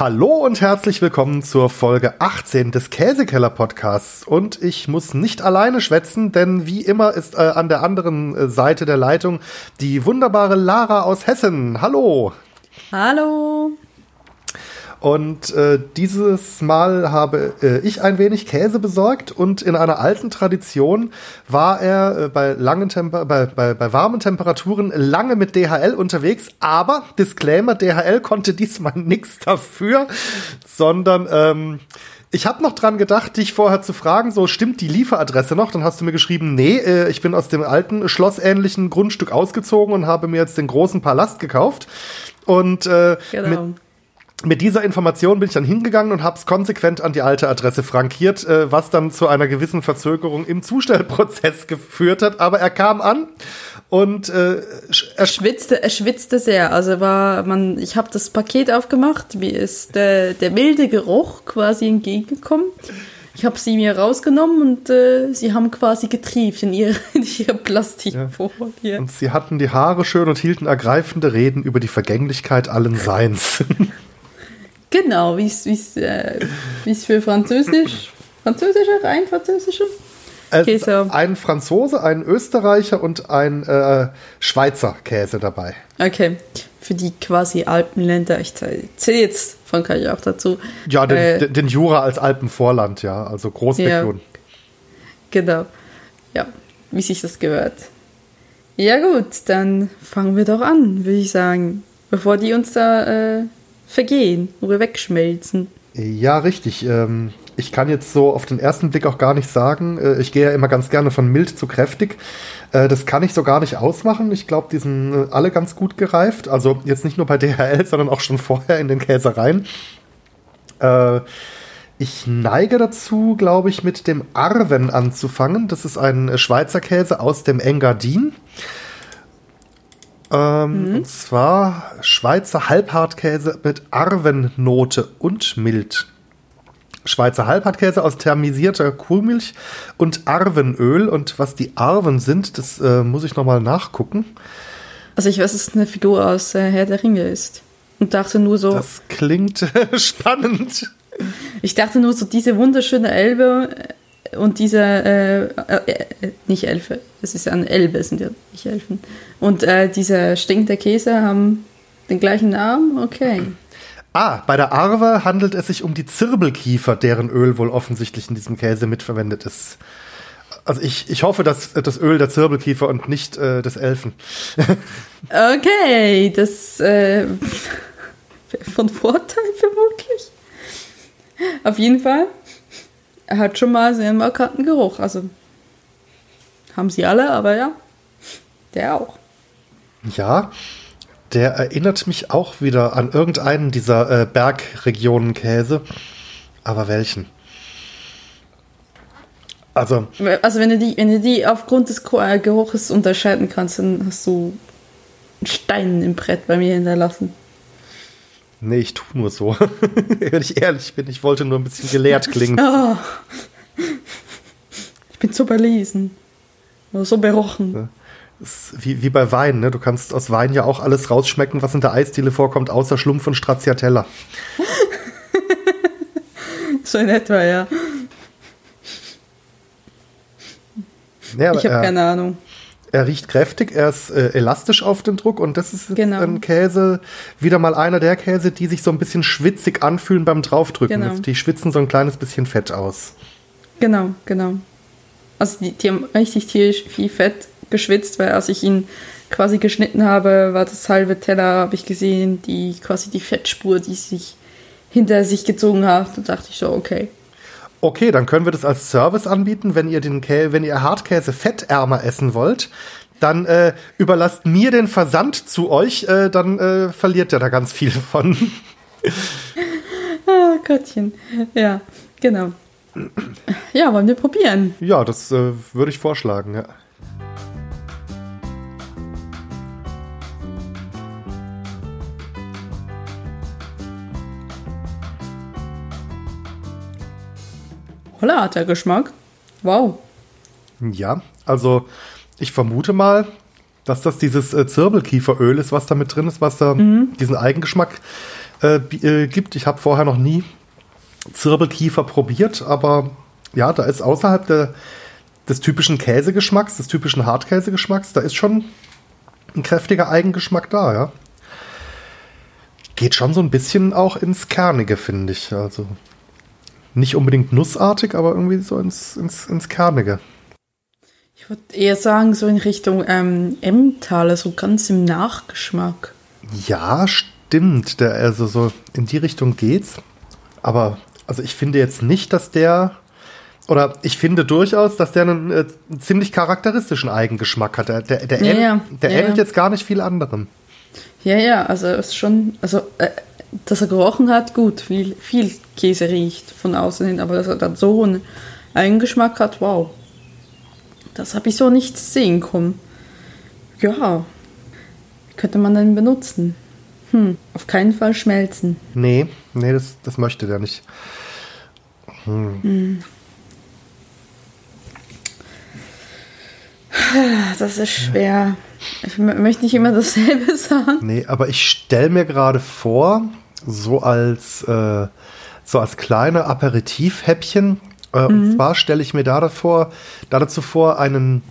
Hallo und herzlich willkommen zur Folge 18 des Käsekeller Podcasts. Und ich muss nicht alleine schwätzen, denn wie immer ist äh, an der anderen äh, Seite der Leitung die wunderbare Lara aus Hessen. Hallo. Hallo. Und äh, dieses Mal habe äh, ich ein wenig Käse besorgt und in einer alten Tradition war er äh, bei, langen Temper bei, bei, bei warmen Temperaturen lange mit DHL unterwegs. Aber Disclaimer, DHL konnte diesmal nichts dafür, sondern ähm, ich habe noch dran gedacht, dich vorher zu fragen, so stimmt die Lieferadresse noch? Dann hast du mir geschrieben, nee, äh, ich bin aus dem alten schlossähnlichen Grundstück ausgezogen und habe mir jetzt den großen Palast gekauft. Und äh, genau. mit, mit dieser Information bin ich dann hingegangen und habe es konsequent an die alte Adresse frankiert, äh, was dann zu einer gewissen Verzögerung im Zustellprozess geführt hat. Aber er kam an und äh, er schwitzte, er schwitzte sehr. Also war man, ich habe das Paket aufgemacht, mir ist der, der milde Geruch quasi entgegengekommen. Ich habe sie mir rausgenommen und äh, sie haben quasi getrieft in ihre, in ihre Plastikfolie. Ja. Und sie hatten die Haare schön und hielten ergreifende Reden über die Vergänglichkeit allen Seins. Genau, wie es äh, für Französisch, französische, rein französische Käse. Ein Franzose, ein Österreicher und ein äh, Schweizer Käse dabei. Okay, für die quasi Alpenländer. Ich zähle jetzt Frankreich auch dazu. Ja, den, äh, den Jura als Alpenvorland, ja, also Großregion. Ja, genau, ja, wie sich das gehört. Ja gut, dann fangen wir doch an, würde ich sagen, bevor die uns da äh, vergehen oder wegschmelzen. Ja, richtig. Ähm, ich kann jetzt so auf den ersten Blick auch gar nicht sagen. Äh, ich gehe ja immer ganz gerne von mild zu kräftig. Äh, das kann ich so gar nicht ausmachen. Ich glaube, die sind äh, alle ganz gut gereift. Also jetzt nicht nur bei DHL, sondern auch schon vorher in den Käsereien. Ich neige dazu, glaube ich, mit dem Arven anzufangen. Das ist ein Schweizer Käse aus dem Engadin. Ähm, mhm. Und zwar Schweizer Halbhartkäse mit Arvennote und mild. Schweizer Halbhartkäse aus thermisierter Kuhmilch und Arvenöl. Und was die Arven sind, das äh, muss ich nochmal nachgucken. Also ich weiß, dass es eine Figur aus äh, Herr der Ringe ist. Und dachte nur so. Das klingt spannend. Ich dachte nur so, diese wunderschöne Elbe und diese, äh, äh, nicht Elfe, es ist ja eine Elbe, sind ja nicht Elfen. Und äh, dieser stinkende Käse haben den gleichen Namen? Okay. Ah, bei der Arve handelt es sich um die Zirbelkiefer, deren Öl wohl offensichtlich in diesem Käse mitverwendet ist. Also ich, ich hoffe, dass das Öl der Zirbelkiefer und nicht äh, des Elfen. okay, das äh, von Vorteil vermutlich. Auf jeden Fall er hat schon mal sehr markanten Geruch. Also haben sie alle, aber ja, der auch. Ja, der erinnert mich auch wieder an irgendeinen dieser äh, Bergregionen-Käse. Aber welchen? Also, also wenn, du die, wenn du die aufgrund des äh, Geruches unterscheiden kannst, dann hast du einen Stein im Brett bei mir hinterlassen. Nee, ich tue nur so. Wenn ich ehrlich bin, ich wollte nur ein bisschen gelehrt klingen. Oh. Ich bin so belesen. So berochen. wie, wie bei Wein, ne? Du kannst aus Wein ja auch alles rausschmecken, was in der Eisdiele vorkommt, außer Schlumpf und Stracciatella. so in etwa, ja. ja ich habe äh, keine Ahnung. Er riecht kräftig, er ist äh, elastisch auf den Druck und das ist genau. ein Käse, wieder mal einer der Käse, die sich so ein bisschen schwitzig anfühlen beim Draufdrücken. Genau. Die schwitzen so ein kleines bisschen Fett aus. Genau, genau. Also die, die haben richtig viel Fett geschwitzt, weil als ich ihn quasi geschnitten habe, war das halbe Teller, habe ich gesehen, die quasi die Fettspur, die sich hinter sich gezogen hat. Da dachte ich so, okay, Okay, dann können wir das als Service anbieten, wenn ihr den Kä wenn ihr Hartkäse fettärmer essen wollt. Dann äh, überlasst mir den Versand zu euch, äh, dann äh, verliert ihr da ganz viel von. ah, Gottchen. Ja, genau. Ja, wollen wir probieren? Ja, das äh, würde ich vorschlagen, ja. Holla hat der Geschmack. Wow. Ja, also ich vermute mal, dass das dieses äh, Zirbelkieferöl ist, was da mit drin ist, was da mhm. diesen Eigengeschmack äh, äh, gibt. Ich habe vorher noch nie Zirbelkiefer probiert, aber ja, da ist außerhalb der, des typischen Käsegeschmacks, des typischen Hartkäsegeschmacks, da ist schon ein kräftiger Eigengeschmack da, ja. Geht schon so ein bisschen auch ins Kernige, finde ich. Also nicht unbedingt nussartig, aber irgendwie so ins, ins, ins Kernige. Ich würde eher sagen, so in Richtung ähm, Emmentaler, so ganz im Nachgeschmack. Ja, stimmt. Der, also so in die Richtung geht's. Aber also ich finde jetzt nicht, dass der oder ich finde durchaus, dass der einen, äh, ziemlich charakteristischen Eigengeschmack hat. Der, der, der, Ja, ähn- ja, der ja, ähnelt jetzt gar nicht viel anderem. Ja, ja, also es ist schon, also äh, dass er gerochen hat, gut, viel, viel Käse riecht von außen hin, aber dass er dann so einen Eigengeschmack hat, wow. Das habe ich so nicht sehen können. Ja, könnte man dann benutzen. Hm, auf keinen Fall schmelzen. Nee, nee, das, das möchte der nicht. Das ist schwer. Ich mö- möchte nicht immer dasselbe sagen. Nee, aber ich stelle mir gerade vor, so als, äh, so als kleine Aperitivhäppchen, äh, und zwar stelle ich mir da, davor, da dazu vor, einen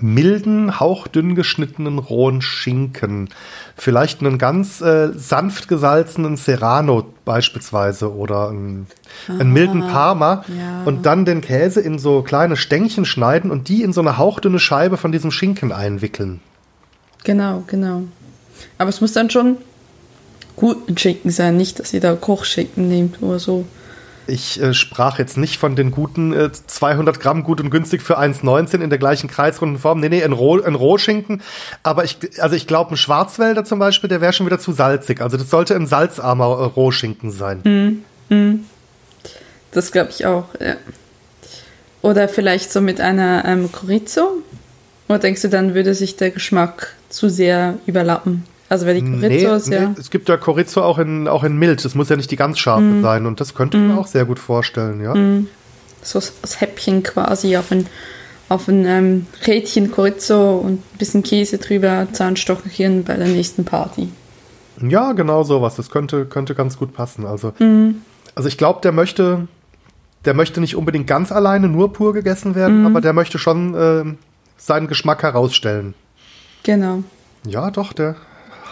milden, hauchdünn geschnittenen rohen Schinken. Vielleicht einen ganz äh, sanft gesalzenen Serrano beispielsweise oder einen, einen milden Parma ja. und dann den Käse in so kleine Stängchen schneiden und die in so eine hauchdünne Scheibe von diesem Schinken einwickeln. Genau, genau. Aber es muss dann schon guten Schinken sein, nicht, dass ihr da Kochschinken nehmt oder so. Ich äh, sprach jetzt nicht von den guten äh, 200 Gramm gut und günstig für 1,19 in der gleichen kreisrunden Form. Nee, nee, ein, Roh, ein Rohschinken. Aber ich, also ich glaube, ein Schwarzwälder zum Beispiel, der wäre schon wieder zu salzig. Also das sollte ein salzarmer äh, Rohschinken sein. Das glaube ich auch, ja. Oder vielleicht so mit einer ähm, Chorizo? Oder denkst du, dann würde sich der Geschmack zu sehr überlappen? Also weil die Chorizo ist ja... es gibt ja Chorizo auch in, auch in mild. Das muss ja nicht die ganz scharfe sein. Und das könnte ich mir auch sehr gut vorstellen, ja. so das Häppchen quasi auf ein, auf ein ähm, Rädchen Chorizo und ein bisschen Käse drüber, Zahnstocherchen bei der nächsten Party. Ja, genau sowas. Das könnte, könnte ganz gut passen. Also, also ich glaube, der möchte, der möchte nicht unbedingt ganz alleine nur pur gegessen werden, aber der möchte schon ähm, seinen Geschmack herausstellen. Genau. Ja, doch, der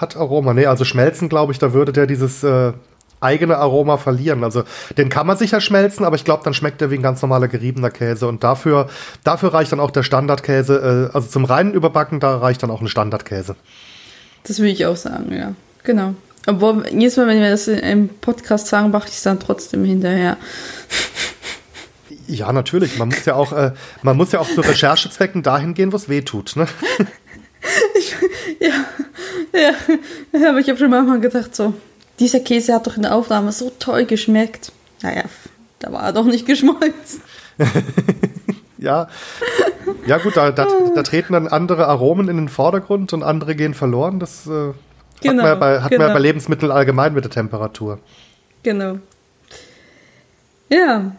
hat Aroma. Nee, also schmelzen, glaube ich, da würde der dieses äh, eigene Aroma verlieren. Also den kann man sicher schmelzen, aber ich glaube, dann schmeckt er wie ein ganz normaler geriebener Käse. Und dafür, dafür reicht dann auch der Standardkäse. Äh, also zum reinen Überbacken, da reicht dann auch ein Standardkäse. Das würde ich auch sagen, ja. Genau. Obwohl, jedes Mal, wenn wir das im Podcast sagen, mache ich es dann trotzdem hinterher. Ja, natürlich. Man muss ja auch, äh, man muss ja auch zu Recherchezwecken dahin gehen, wo es weh tut. Ne? Ja, ja aber ich habe schon manchmal gedacht, so, dieser Käse hat doch in der Aufnahme so toll geschmeckt. Naja, da war er doch nicht geschmolzen. Ja, ja gut, da, da, da treten dann andere Aromen in den Vordergrund und andere gehen verloren. Das äh, Genau, hat, man ja bei, hat man genau. ja bei Lebensmitteln allgemein mit der Temperatur. Genau. Ja,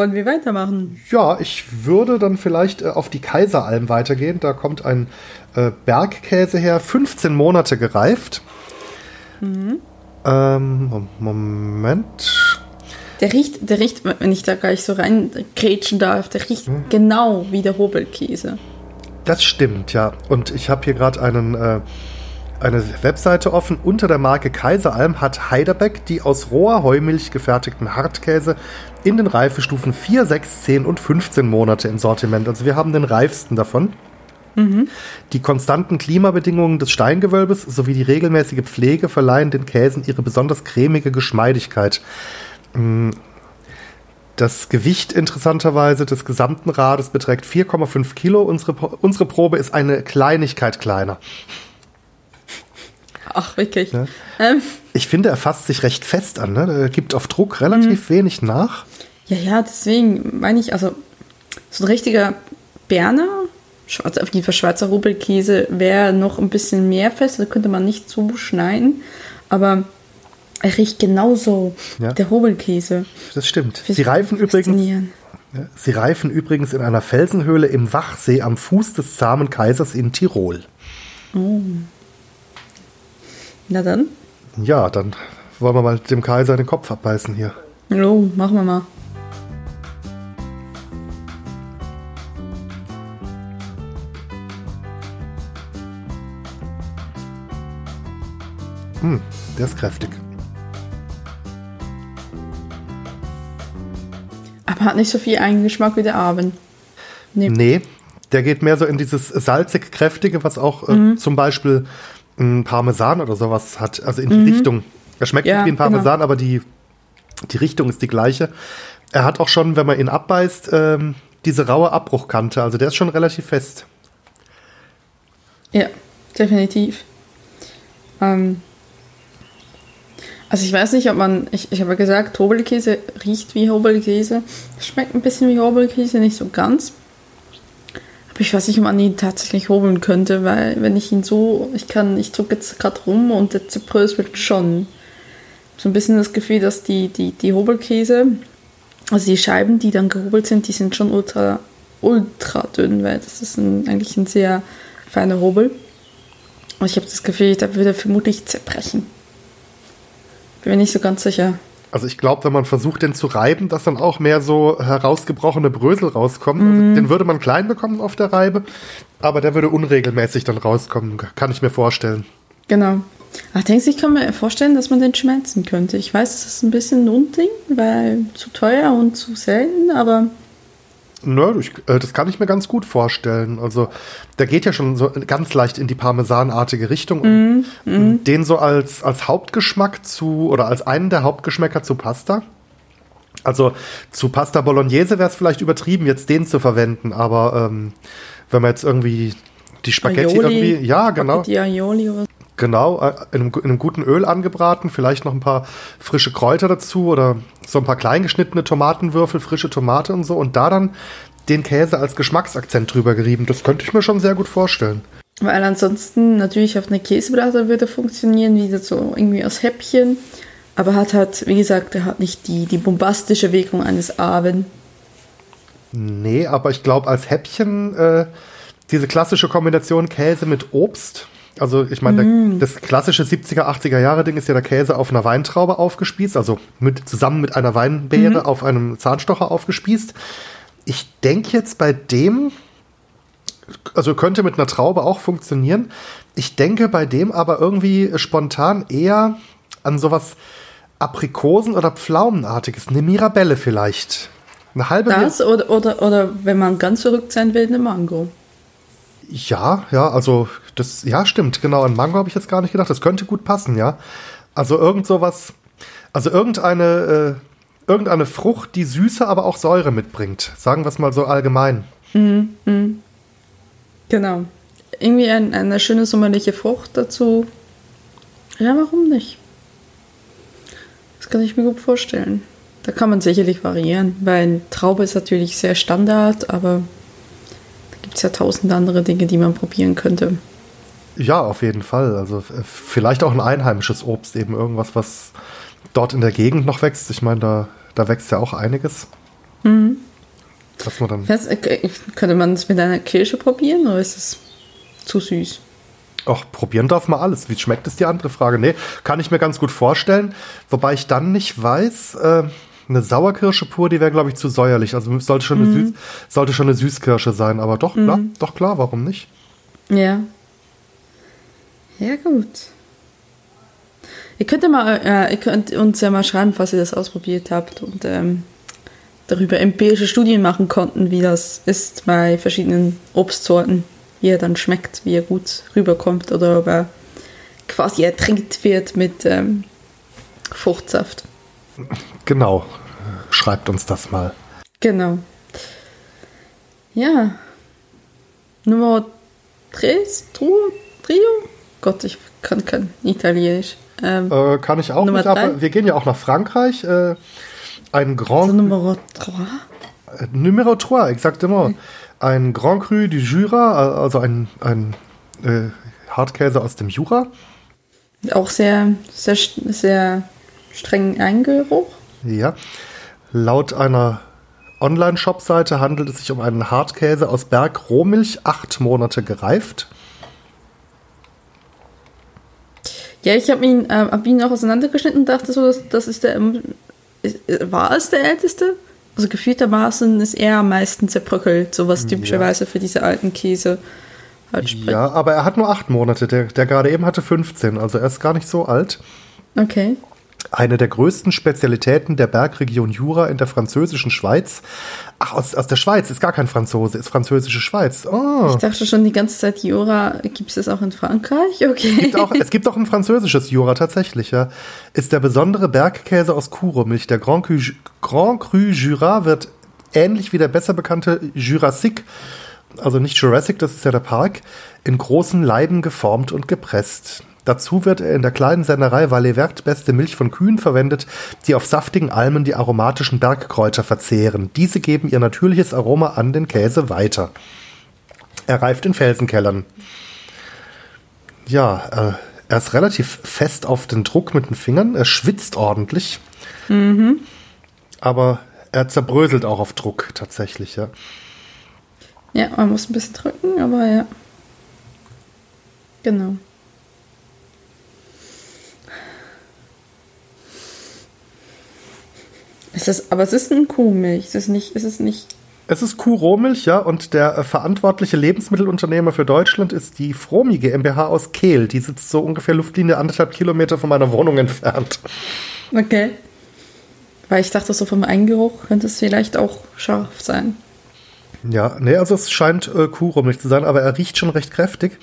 wollen wir weitermachen? Ja, ich würde dann vielleicht äh, auf die Kaiseralm weitergehen. Da kommt ein äh, Bergkäse her, 15 Monate gereift. Ähm, Mom- Moment. Der riecht, der riecht, wenn ich da gleich so reingrätschen darf, der riecht genau wie der Hobelkäse. Das stimmt, ja. Und ich habe hier gerade einen äh, eine Webseite offen. Unter der Marke Kaiseralm hat Heidelbeck die aus roher Heumilch gefertigten Hartkäse in den Reifestufen 4, 6, 10 und 15 Monate im Sortiment. Also wir haben den reifsten davon. Die konstanten Klimabedingungen des Steingewölbes sowie die regelmäßige Pflege verleihen den Käsen ihre besonders cremige Geschmeidigkeit. Mm, Das Gewicht interessanterweise des gesamten Rades beträgt 4,5 Kilo. Unsere, unsere Probe ist eine Kleinigkeit kleiner. Ach, wirklich. Ja. Ähm, Ich finde, er fasst sich recht fest an. Ne? Er gibt auf Druck relativ wenig nach. ja, ja, deswegen meine ich, also so ein richtiger Berner, Schwarz, auf jeden Fall Schweizer Hobelkäse, wäre noch ein bisschen mehr fest, da könnte man nicht so schneiden, aber er riecht genauso, Ja. der Hobelkäse. Das stimmt. Sie reifen übrigens, sie reifen übrigens in einer Felsenhöhle im Wachsee am Fuß des zahmen Kaisers in Tirol. Na dann. Ja, dann wollen wir mal dem Kaiser den Kopf abbeißen hier. Jo, machen wir mal. Hm, der ist kräftig. Aber hat nicht so viel Eigengeschmack wie der Abend. Nee. nee. der geht mehr so in dieses salzig-kräftige, was auch äh, mhm. zum Beispiel ein Parmesan oder sowas hat. Also in die mhm. Richtung. Er schmeckt ja, nicht wie ein Parmesan, genau. aber die, die Richtung ist die gleiche. Er hat auch schon, wenn man ihn abbeißt, ähm, diese raue Abbruchkante. Also der ist schon relativ fest. Ja, definitiv. Ähm, also ich weiß nicht, ob man, ich, ich habe gesagt, Hobelkäse riecht wie Hobelkäse. Schmeckt ein bisschen wie Hobelkäse, nicht so ganz. Ich weiß nicht, ob man ihn tatsächlich hobeln könnte, weil wenn ich ihn so, ich kann, ich drücke jetzt gerade rum und der zerbröselt schon. So ein bisschen das Gefühl, dass die, die, die Hobelkäse, also die Scheiben, die dann gehobelt sind, die sind schon ultra, ultra dünn, weil das ist ein, eigentlich ein sehr feiner Hobel. Und ich habe das Gefühl, da würde er vermutlich zerbrechen. Bin mir nicht so ganz sicher. Also ich glaube, wenn man versucht, den zu reiben, dass dann auch mehr so herausgebrochene Brösel rauskommen. Also den würde man klein bekommen auf der Reibe, aber der würde unregelmäßig dann rauskommen, kann ich mir vorstellen. Genau. Ach, denkst du, ich kann mir vorstellen, dass man den schmelzen könnte. Ich weiß, es ist ein bisschen ein Unding, weil zu teuer und zu selten, aber Nö, ich, äh, das kann ich mir ganz gut vorstellen. Also, der geht ja schon so ganz leicht in die Parmesanartige Richtung. Mm, mm. Den so als, als Hauptgeschmack zu, oder als einen der Hauptgeschmäcker zu Pasta. Also, zu Pasta Bolognese wäre es vielleicht übertrieben, jetzt den zu verwenden, aber ähm, wenn man jetzt irgendwie die Spaghetti Aioli, irgendwie, ja, genau. Die Aioli oder Genau, äh, in einem, in einem, guten Öl angebraten, vielleicht noch ein paar frische Kräuter dazu oder so ein paar kleingeschnittene Tomatenwürfel, frische Tomate und so und da dann den Käse als Geschmacksakzent drüber gerieben. Das könnte ich mir schon sehr gut vorstellen. Weil ansonsten natürlich auf eine Käseplatte würde funktionieren, wie so irgendwie aus Häppchen. Aber hat halt, wie gesagt, er hat nicht die, die bombastische Wirkung eines Abend. Nee, aber ich glaube, als Häppchen äh, diese klassische Kombination Käse mit Obst also ich meine, mm. das klassische 70er, 80er Jahre Ding ist ja der Käse auf einer Weintraube aufgespießt, also mit, zusammen mit einer Weinbeere mm. auf einem Zahnstocher aufgespießt. Ich denke jetzt bei dem, also könnte mit einer Traube auch funktionieren. Ich denke bei dem aber irgendwie spontan eher an sowas Aprikosen- oder Pflaumenartiges. Eine Mirabelle vielleicht. Eine halbe Das oder, oder, oder wenn man ganz verrückt sein will, eine Mango. Ja, ja, also das, ja, stimmt, genau. An Mango habe ich jetzt gar nicht gedacht. Das könnte gut passen, ja. Also irgend sowas, also irgendeine, äh, irgendeine Frucht, die Süße, aber auch Säure mitbringt. Sagen wir es mal so allgemein. Mhm, mh. Genau. Irgendwie ein, eine schöne sommerliche Frucht dazu. Ja, warum nicht? Das kann ich mir gut vorstellen. Da kann man sicherlich variieren, weil Traube ist natürlich sehr Standard, aber gibt es ja tausend andere Dinge, die man probieren könnte. Ja, auf jeden Fall. Also äh, vielleicht auch ein einheimisches Obst, eben irgendwas, was dort in der Gegend noch wächst. Ich meine, da, da wächst ja auch einiges. Mhm. Was man dann. Weiß, äh, könnte man es mit einer Kirsche probieren oder ist es zu süß? Ach, probieren darf man alles. Wie schmeckt es die andere Frage? Nee, kann ich mir ganz gut vorstellen. Wobei ich dann nicht weiß, äh, eine Sauerkirsche pur, die wäre, glaube ich, zu säuerlich. Also sollte schon, mhm. eine Süß, sollte schon eine Süßkirsche sein. Aber doch, mhm. klar, doch klar, warum nicht? Ja. Ja, gut. Ihr könnt, mal, äh, ihr könnt uns ja mal schreiben, falls ihr das ausprobiert habt und ähm, darüber empirische Studien machen konnten, wie das ist bei verschiedenen Obstsorten, wie er dann schmeckt, wie er gut rüberkommt oder ob er quasi ertrinkt wird mit ähm, Fruchtsaft. Genau. Schreibt uns das mal. Genau. Ja. Nummer 3, Trio? Gott, ich kann kein Italienisch. Ähm, äh, kann ich auch Nummer nicht, aber wir gehen ja auch nach Frankreich. Äh, ein Grand. Also Numero 3? Äh, Numero 3, exactement. Ein Grand Cru du Jura, also ein, ein äh, Hartkäse aus dem Jura. Auch sehr, sehr, sehr strengen Eingeruch. Ja. Laut einer Online-Shop-Seite handelt es sich um einen Hartkäse aus Berg-Rohmilch, acht Monate gereift. Ja, ich habe ihn, äh, hab ihn auch auseinandergeschnitten und dachte so, dass, das ist der. Ist, äh, war es der älteste? Also gefühltermaßen ist er am meisten zerbröckelt, so was typischerweise für diese alten Käse halt spricht. Ja, aber er hat nur acht Monate. Der, der gerade eben hatte 15, also er ist gar nicht so alt. Okay. Eine der größten Spezialitäten der Bergregion Jura in der französischen Schweiz. Ach, aus, aus der Schweiz, ist gar kein Franzose, ist französische Schweiz. Oh. Ich dachte schon die ganze Zeit, Jura, gibt es das auch in Frankreich? Okay. gibt auch, es gibt auch ein französisches Jura tatsächlich, ja. Ist der besondere Bergkäse aus Kuromilch. Der Grand Cru, Grand Cru Jura wird ähnlich wie der besser bekannte Jurassic, also nicht Jurassic, das ist ja der Park, in großen Leiben geformt und gepresst. Dazu wird er in der kleinen Sennerei Valais Vert beste Milch von Kühen verwendet, die auf saftigen Almen die aromatischen Bergkräuter verzehren. Diese geben ihr natürliches Aroma an den Käse weiter. Er reift in Felsenkellern. Ja, äh, er ist relativ fest auf den Druck mit den Fingern. Er schwitzt ordentlich. Aber er zerbröselt auch auf Druck tatsächlich, ja. Ja, man muss ein bisschen drücken, aber ja. Genau. Es ist, aber es ist ein Kuhmilch. Es ist nicht, es ist nicht. Es ist Kuhrohmilch, ja, und der äh, verantwortliche Lebensmittelunternehmer für Deutschland ist die Fromi GmbH aus Kehl. Die sitzt so ungefähr Luftlinie anderthalb Kilometer von meiner Wohnung entfernt. Okay. Weil ich dachte, so vom Eingeruch könnte es vielleicht auch scharf sein. Ja, nee, also es scheint äh, Kuhrohmilch zu sein, aber er riecht schon recht kräftig.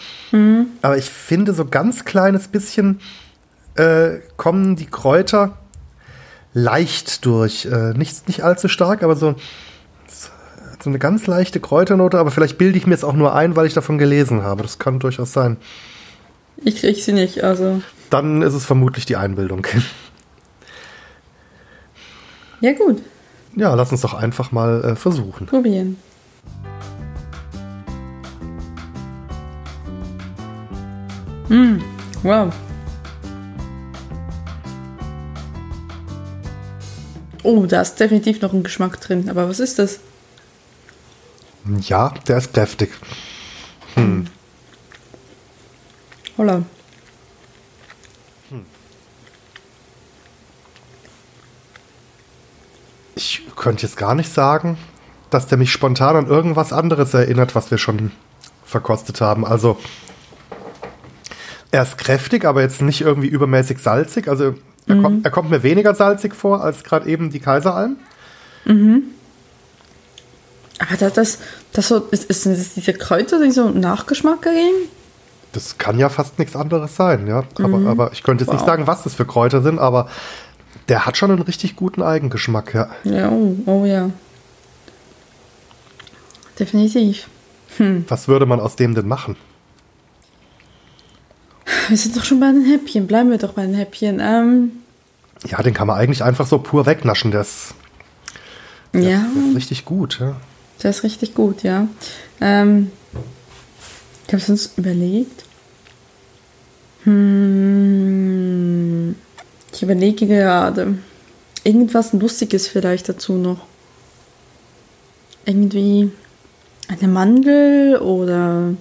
Aber ich finde, so ganz kleines bisschen äh, kommen die Kräuter leicht durch. Äh, nicht, nicht allzu stark, aber so, so eine ganz leichte Kräuternote. Aber vielleicht bilde ich mir es auch nur ein, weil ich davon gelesen habe. Das kann durchaus sein. Ich krieg sie nicht, also. Dann ist es vermutlich die Einbildung. Ja, gut. Ja, lass uns doch einfach mal äh, versuchen. Probieren. Mm, wow. Oh, da ist definitiv noch ein Geschmack drin. Aber was ist das? Ja, der ist kräftig. Holla. Ich könnte jetzt gar nicht sagen, dass der mich spontan an irgendwas anderes erinnert, was wir schon verkostet haben. Also er ist kräftig, aber jetzt nicht irgendwie übermäßig salzig. Also er, kommt, er kommt mir weniger salzig vor als gerade eben die Kaiseralm. Aber das, das, das so, ist, ist das diese Kräuter, die so einen Nachgeschmack ergeben? Das kann ja fast nichts anderes sein, ja. Aber, aber ich könnte jetzt nicht Wow. sagen, was das für Kräuter sind, aber der hat schon einen richtig guten Eigengeschmack, ja. Ja, oh, oh ja. Definitiv. Was würde man aus dem denn machen? Wir sind doch schon bei den Häppchen. Bleiben wir doch bei den Häppchen. Ähm, Ja, den kann man eigentlich einfach so pur wegnaschen. Ist, ja, der ist richtig gut, ja. der ist richtig gut, ja. Ähm, ich habe es uns überlegt. Hm, ich überlege gerade. Irgendwas Lustiges vielleicht dazu noch. Irgendwie eine Mandel oder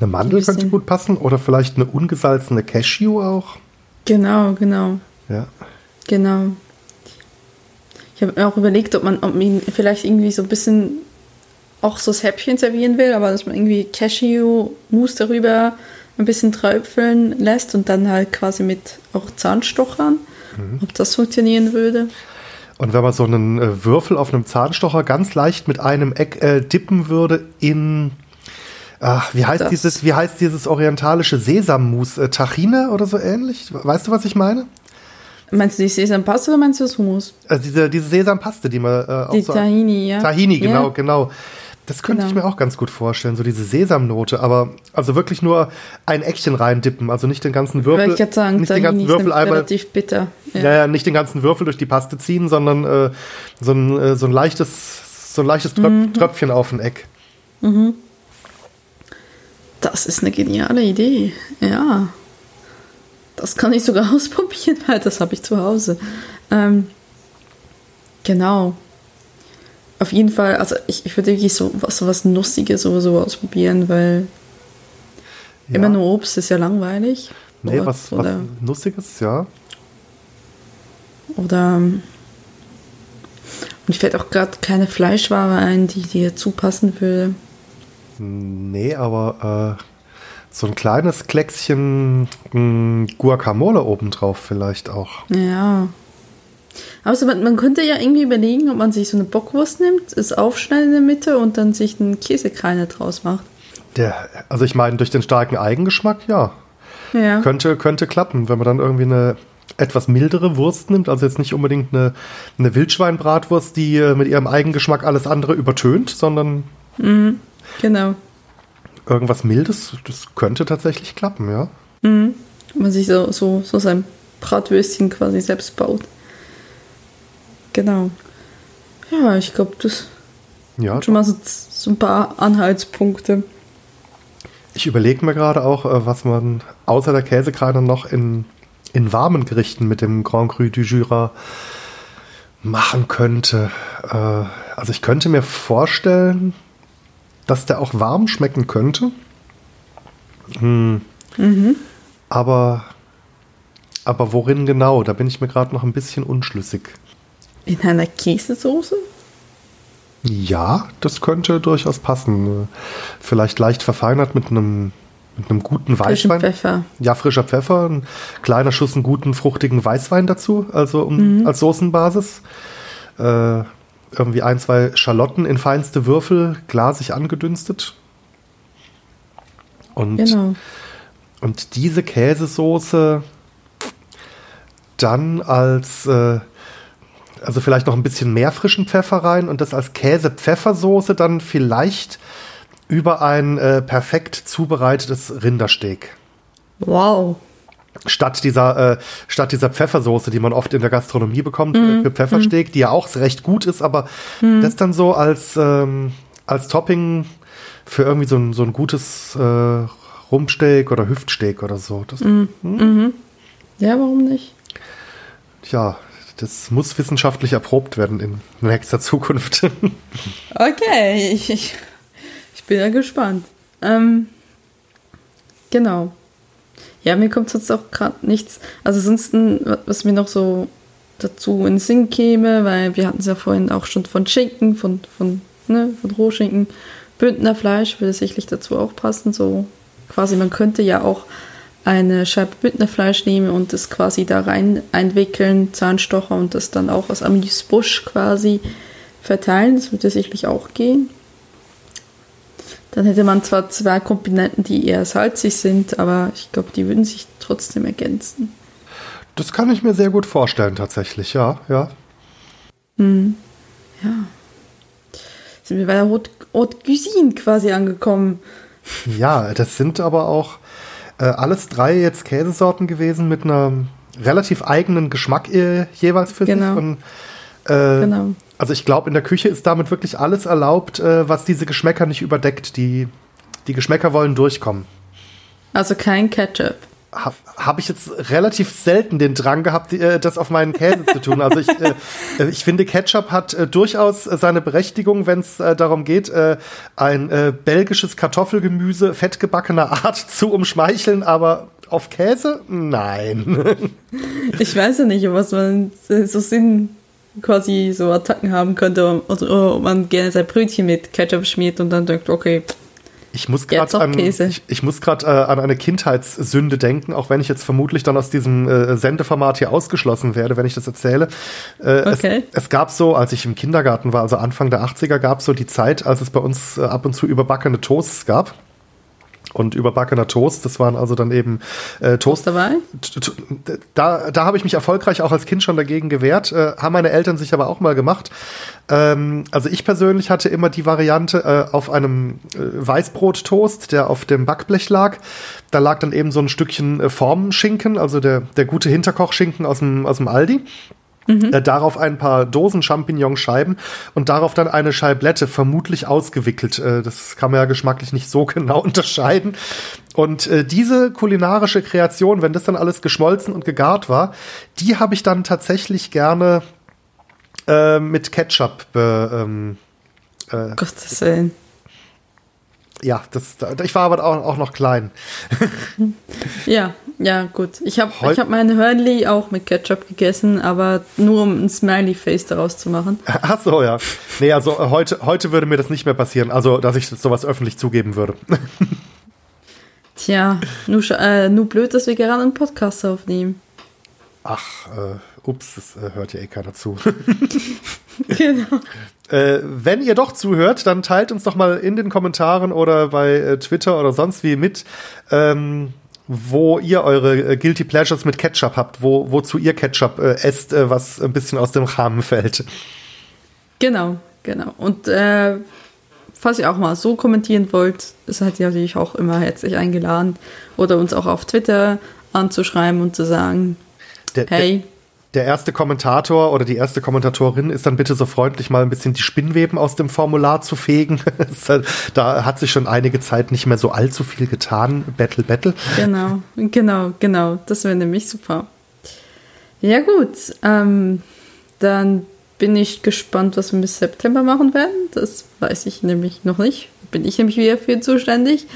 Eine Mandel könnte gut passen oder vielleicht eine ungesalzene Cashew auch. genau, genau. Ja. Genau. Ich habe mir auch überlegt, ob man, ob ihn vielleicht irgendwie so ein bisschen auch so das Häppchen servieren will, aber dass man irgendwie Cashew-Mousse darüber ein bisschen träufeln lässt und dann halt quasi mit auch Zahnstochern, ob das funktionieren würde. Und wenn man so einen äh, Würfel auf einem Zahnstocher ganz leicht mit einem Eck äh, dippen würde in ach, wie heißt Das- dieses wie heißt dieses orientalische Sesammus äh, Tahine oder so ähnlich? Weißt du, was ich meine? Meinst du die Sesampaste oder meinst du das Hummus? Also diese diese Sesampaste, die man äh, auch Die so Tahini, ja. Tahini, genau, Ja. genau. Das könnte ich Genau. mir auch ganz gut vorstellen, so diese Sesamnote, aber also wirklich nur ein Eckchen reindippen, also nicht den ganzen Würfel, Wollte ich gerade sagen, nicht den Tahini ganzen ist Würfel einmal, relativ bitter. ja. Ja, nicht den ganzen Würfel durch die Paste ziehen, sondern äh, so, ein, äh, so ein leichtes, so ein leichtes Tröp Mhm. Tröpfchen auf ein Eck. Das ist eine geniale Idee. Ja. Das kann ich sogar ausprobieren, weil das habe ich zu Hause. Ähm, genau. Auf jeden Fall, also ich, ich würde wirklich so was, so was Nussiges oder so ausprobieren, weil Ja. Immer nur Obst ist ja langweilig. Nee, Oder- was, was oder, Nussiges, ja. oder ähm, und fällt auch gerade keine Fleischware ein, die dir zupassen würde. Nee, aber äh, so ein kleines Kleckschen mh, Guacamole obendrauf vielleicht auch. Ja. Also man, man könnte ja irgendwie überlegen, ob man sich so eine Bockwurst nimmt, es aufschneidet in der Mitte und dann sich einen Käsekreiner draus macht. Der, also ich meine, durch den starken Eigengeschmack, ja. Ja. Könnte, könnte klappen, wenn man dann irgendwie eine etwas mildere Wurst nimmt, also jetzt nicht unbedingt eine, eine Wildschweinbratwurst, die äh, mit ihrem Eigengeschmack alles andere übertönt, sondern Genau. irgendwas Mildes, das könnte tatsächlich klappen, ja. Man sich so, so, so sein Bratwürstchen quasi selbst baut. Genau. Ja, ich glaube, das Ja, sind schon mal so, so ein paar Anhaltspunkte. ich überlege mir gerade auch, äh, was man außer der Käsekreiner noch in, in warmen Gerichten mit dem Grand Cru du Jura machen könnte. Äh, Also ich könnte mir vorstellen, dass der auch warm schmecken könnte. Hm. Aber, aber worin genau? Da bin ich mir gerade noch ein bisschen unschlüssig. In einer Käsesoße? Ja, das könnte durchaus passen. Vielleicht leicht verfeinert mit einem, mit einem guten Frischen Weißwein. Pfeffer. Ja, frischer Pfeffer, ein kleiner Schuss einen guten, fruchtigen Weißwein dazu, also um, als Soßenbasis. Äh, irgendwie ein, zwei Schalotten in feinste Würfel, glasig angedünstet. Und, Genau. und diese Käsesoße dann als, äh, also vielleicht noch ein bisschen mehr frischen Pfeffer rein und das als Käse-Pfeffersoße dann vielleicht über ein äh, perfekt zubereitetes Rindersteak Wow. Statt dieser, äh, statt dieser Pfeffersoße, die man oft in der Gastronomie bekommt, äh, für Pfeffersteak, die ja auch recht gut ist, aber das dann so als, ähm, als Topping für irgendwie so ein, so ein gutes äh, Rumpsteak oder Hüftsteak oder so. Das, Ja, warum nicht? Ja, das muss wissenschaftlich erprobt werden in nächster Zukunft. Okay, ich, ich, ich bin ja gespannt. Ähm, genau. Ja, mir kommt jetzt auch gerade nichts. Also wa- was mir noch so dazu in den Sinn käme, weil wir hatten es ja vorhin auch schon von Schinken, von, von, ne, von Rohschinken. Bündner Fleisch würde sicherlich dazu auch passen. So quasi, man könnte ja auch eine Scheibe Bündnerfleisch nehmen und das quasi da rein einwickeln, Zahnstocher und das dann auch aus Amüsbusch quasi verteilen. Das würde sicherlich auch gehen. Dann hätte man zwar zwei Komponenten, die eher salzig sind, aber ich glaube, die würden sich trotzdem ergänzen. Das kann ich mir sehr gut vorstellen, tatsächlich, ja, ja. Ja. Sind wir bei der Haute, Haute Cuisine quasi angekommen. Ja, das sind aber auch äh, alles drei jetzt Käsesorten gewesen mit einem relativ eigenen Geschmack äh, jeweils für Genau. sich. Und, äh, Genau. Also ich glaube, in der Küche ist damit wirklich alles erlaubt, äh, was diese Geschmäcker nicht überdeckt. Die, die Geschmäcker wollen durchkommen. Also kein Ketchup. Habe hab ich jetzt relativ selten den Drang gehabt, äh, das auf meinen Käse zu tun. Also ich, äh, äh, ich finde, Ketchup hat äh, durchaus seine Berechtigung, wenn es darum geht, ein belgisches Kartoffelgemüse fettgebackener Art zu umschmeicheln, aber auf Käse? Nein. Ich weiß ja nicht, was man so Sinn quasi so Attacken haben könnte, oder ob man gerne sein Brötchen mit Ketchup schmiert und dann denkt, okay, Ich muss gerade an, ich, ich muss grad, äh, an eine Kindheitssünde denken, auch wenn ich jetzt vermutlich dann aus diesem äh, Sendeformat hier ausgeschlossen werde, wenn ich das erzähle. Äh, Okay. es, es gab so, als ich im Kindergarten war, also Anfang der 80er, gab es so die Zeit, als es bei uns äh, ab und zu überbackene Toasts gab. Und überbackener Toast, das waren also dann eben äh, Toast. dabei? Da, da habe ich mich erfolgreich auch als Kind schon dagegen gewehrt, äh, haben meine Eltern sich aber auch mal gemacht. Ähm, also ich persönlich hatte immer die Variante äh, auf einem äh, Weißbrot-Toast, der auf dem Backblech lag. Da lag dann eben so ein Stückchen äh, Formschinken, also der, der gute Hinterkochschinken aus dem, aus dem Aldi. Äh, darauf ein paar Dosen Champignonscheiben und darauf dann eine Scheiblette, vermutlich ausgewickelt. Äh, das kann man ja geschmacklich nicht so genau unterscheiden. Und äh, diese kulinarische Kreation, wenn das dann alles geschmolzen und gegart war, die habe ich dann tatsächlich gerne äh, mit Ketchup ähm, äh, Gottes Willen. ja, das, ich war aber auch, auch noch klein. ja, ja, gut. Ich habe hab meine Hörnli auch mit Ketchup gegessen, aber nur um ein Smiley-Face daraus zu machen. Ach so, ja. Nee, also äh, heute, heute würde mir das nicht mehr passieren, also dass ich sowas öffentlich zugeben würde. Tja, nur, äh, nur blöd, dass wir gerade einen Podcast aufnehmen. Ach, äh, ups, das äh, hört ja eh keiner zu. genau. Äh, wenn ihr doch zuhört, dann teilt uns doch mal in den Kommentaren oder bei äh, Twitter oder sonst wie mit, ähm, wo ihr eure äh, Guilty Pleasures mit Ketchup habt, wo, wozu ihr Ketchup äh, esst, äh, was ein bisschen aus dem Rahmen fällt. Genau, genau. Und äh, falls ihr auch mal so kommentieren wollt, seid ihr natürlich auch immer herzlich eingeladen. Oder uns auch auf Twitter anzuschreiben und zu sagen, der, hey. Der, erste Kommentator oder die erste Kommentatorin ist dann bitte so freundlich, mal ein bisschen die Spinnweben aus dem Formular zu fegen. Halt, da hat sich schon einige Zeit nicht mehr so allzu viel getan. Battle, Battle. Genau, genau, genau. Das wäre nämlich super. Ja, gut. Ähm, dann bin ich gespannt, was wir bis September machen werden. Das weiß ich nämlich noch nicht. Bin ich nämlich wieder für zuständig.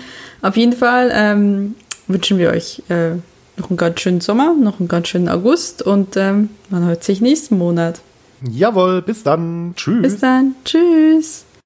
Auf jeden Fall ähm, wünschen wir euch äh, noch einen ganz schönen Sommer, noch einen ganz schönen August und ähm, man hört sich nächsten Monat. Jawohl, bis dann. Tschüss. Bis dann. Tschüss.